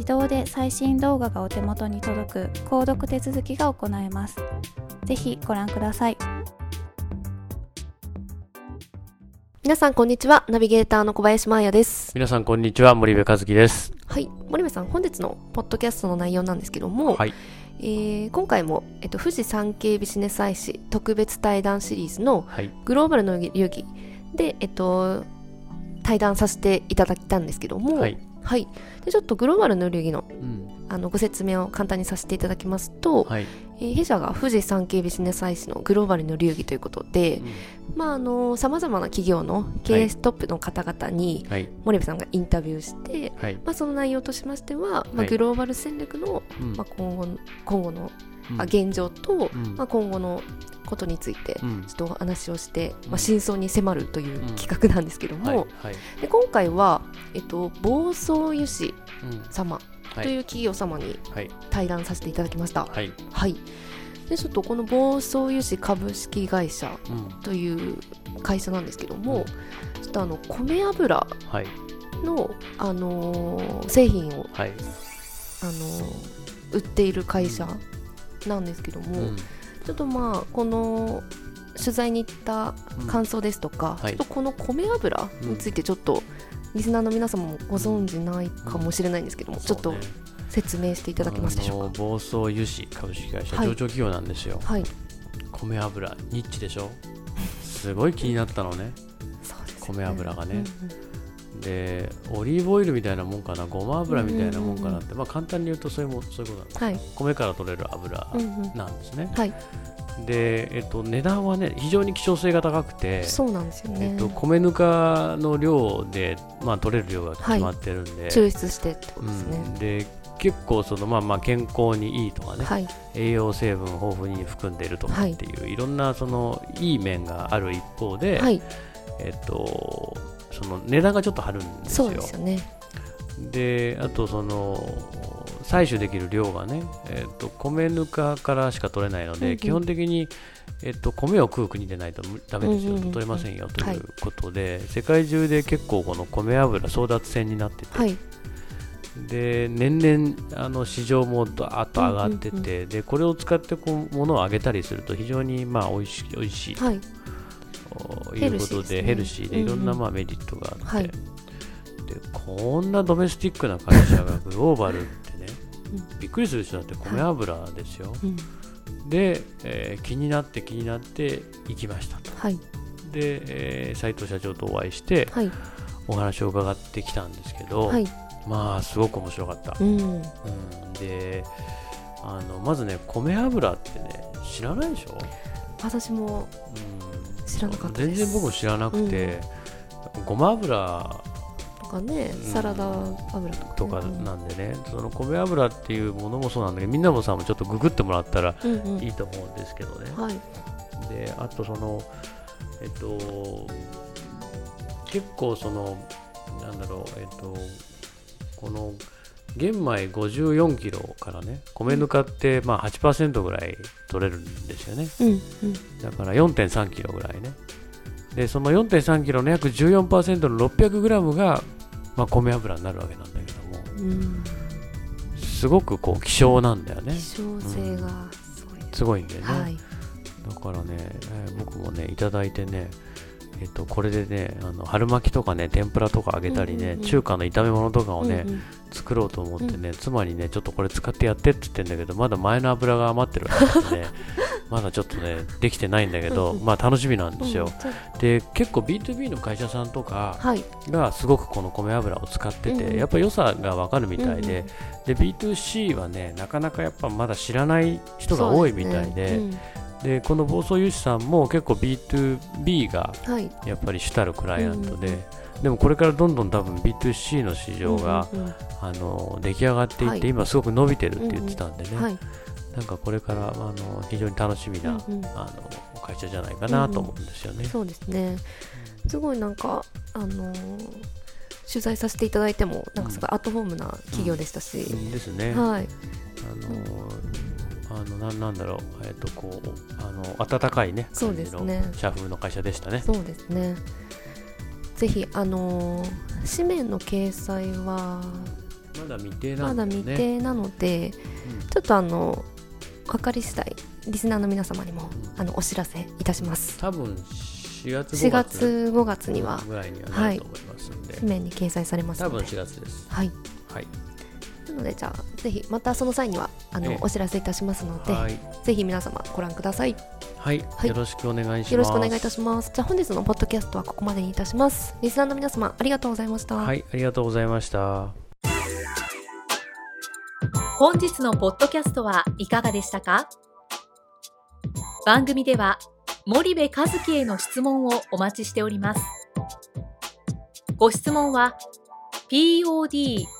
自動で最新動画がお手元に届く購読手続きが行えます。ぜひご覧ください。皆さんこんにちは。ナビゲーターの小林真彩です。皆さんこんにちは。森部和樹です。はい。森部さん本日のポッドキャストの内容なんですけども、はい。えー今回も、えっと、富士山系ビジネス IC 特別対談シリーズのはい。グローバルの流儀で、えっと、対談させていただいたんですけども、はい、はい。でちょっとグローバルの流儀のうん。あのご説明を簡単にさせていただきますと、はい。えー弊社が富士山系ビジネス IC のグローバルの流儀ということで、まああのさまざまな企業の経営トップの方々にはい。森部さんがインタビューして、はい。まあ、その内容としましては、まあ、はいグローバル戦略の、うん。まあ、今後の今後の、うん。あ現状と、うん。まあ、今後のことについてうん。ちょっとお話をして、うん。まあ、真相に迫るといううん。企画なんですけども、で今回は、えっと、暴走油脂うん。様はい。という企業様にはい。対談させていただきました。はい。はい。でちょっとこの暴走油脂株式会社うん。という会社なんですけども、ちょっとあの米油はい。の、あのー製品をはい。あの売っている会社なんですけども、うん。ちょっとまあこの取材に行った感想ですとか、はい。ちょっとこの米油についてちょっと、リスナーの皆様もご存知ないかもしれないんですけども、ちょっと説明していただけますでしょうか。あの暴走油脂株式会社はい。上場企業なんですよ。はい、米油ニッチでしょ？すごい気になったのね。そうです、米油がね。うんでオリーブオイルみたいなもんかなごま油みたいなもんかなってまあ簡単に言うとそういうもんそういうことなのうんはい、米から取れる油うんうん。なんですね。はい、でえっと値段はね非常に希少性が高くてそうなんですよね。えっと、米ぬかの量で、まあ、取れる量が決まってるんで、抽出してってことですうん。ね。で結構その、まあ、まあ健康にいいとかね、はい、栄養成分豊富に含んでいるとかっていう、い、ろんなそのいい面がある一方で、はい、えっと、その値段がちょっと張るんですよ。そうですよね。であとその採取できる量がね、えっと、米ぬかからしか取れないので、うんうん。基本的に、えっと、米を食う国でないとダメですよ、取れませんよとはいいうことで、世界中で結構この米油争奪戦になってて、はい、で年々あの市場もドーッと上がってて、でこれを使ってこう物を揚げたりすると非常にまあ美味しい美味しいはい、ということでヘヘルシーでいろんなうん。うんまあメリットがあって、はい。でこんなドメスティックな会社がグローバルってね、びっくりするでしょだって米油ですよ、うん、で、えー気になって気になって行きましたと。はい、で、えー斉藤社長とお会いしてはい、お話を伺ってきたんですけど、はい、まあすごく面白かった、うん、うん、であのまずね米油ってね知らないでしょ、私もうん、知らなかったです。全然僕も知らなくて、ごま油。とかねうん。サラダ油とか,、とかなんでね、その米油っていうものもそうなんだけどみんなもさんもちょっとググってもらったらうんうん。いいと思うんですけどね、はい。であとそのえっと結構そのなんだろうえっとこの玄米54キロからね米ぬかってまあ8%ぐらい取れるんですよね。うんうん。だから4.3キロぐらいね。でその4.3キロの約14%の600グラムが、まあ、米油になるわけなんだけどもうんすごくこう希少なんだよね。希少性がすごいです、すごいんだよね、はい。だからね、えー僕もね、いただいてね、えっと、これでね、あの春巻きとかね、天ぷらとか揚げたりね、うんうんうん。中華の炒め物とかをね、うんうん。作ろうと思ってね、妻にね、ちょっとこれ使ってやってって言ってんだけど、まだ前の油が余ってるわけでね、まだちょっとね、できてないんだけど、うんうん。まあ楽しみなんですよ。うんで、結構 B2B の会社さんとかがすごくこの米油を使ってて、うんうん。やっぱ良さがわかるみたいで、うんうん。で、B2C はね、なかなかやっぱまだ知らない人が多いみたいで、でこの暴走油脂さんも結構 B2B がうんはい。やっぱり主たるクライアントで、うんうんでもこれからどんどん多分 B2C の市場が、うんうんあの出来上がっていって、はい。今すごく伸びてるって言ってたんでね、うんはい。なんかこれからあの非常に楽しみな、うんうん。あの会社じゃないかなと思うんですよね。そうですね。すごいなんかあのー取材させていただいてもなんかすごいアットホームな企業でしたし、ですね。はい。あのあのなんなんだろう、えっとこうあの温かいねそうですね。社風の会社でしたね。そうですね。ぜひあのー紙面の掲載はまだ未定なまだんだ。未定なので、ちょっとあの分かり次第リスナーの皆様にもあのお知らせいたします。多分4月4 5月月5月にはぐらいにはなると思いますんで、紙面に掲載されます多分ので4月です。はい。はい。なのでじゃあぜひまたその際にはあの、ええ。お知らせいたしますので、はい、ぜひ皆様ご覧ください。はい、はい。よろしくお願いします。よろしくお願いいたします。じゃあ本日のポッドキャストはここまでにいたします。リスナーの皆様ありがとうございました、はい、ありがとうございました。本日のポッドキャストはいかがでしたか？番組では森部和樹への質問をお待ちしております。ご質問は podcast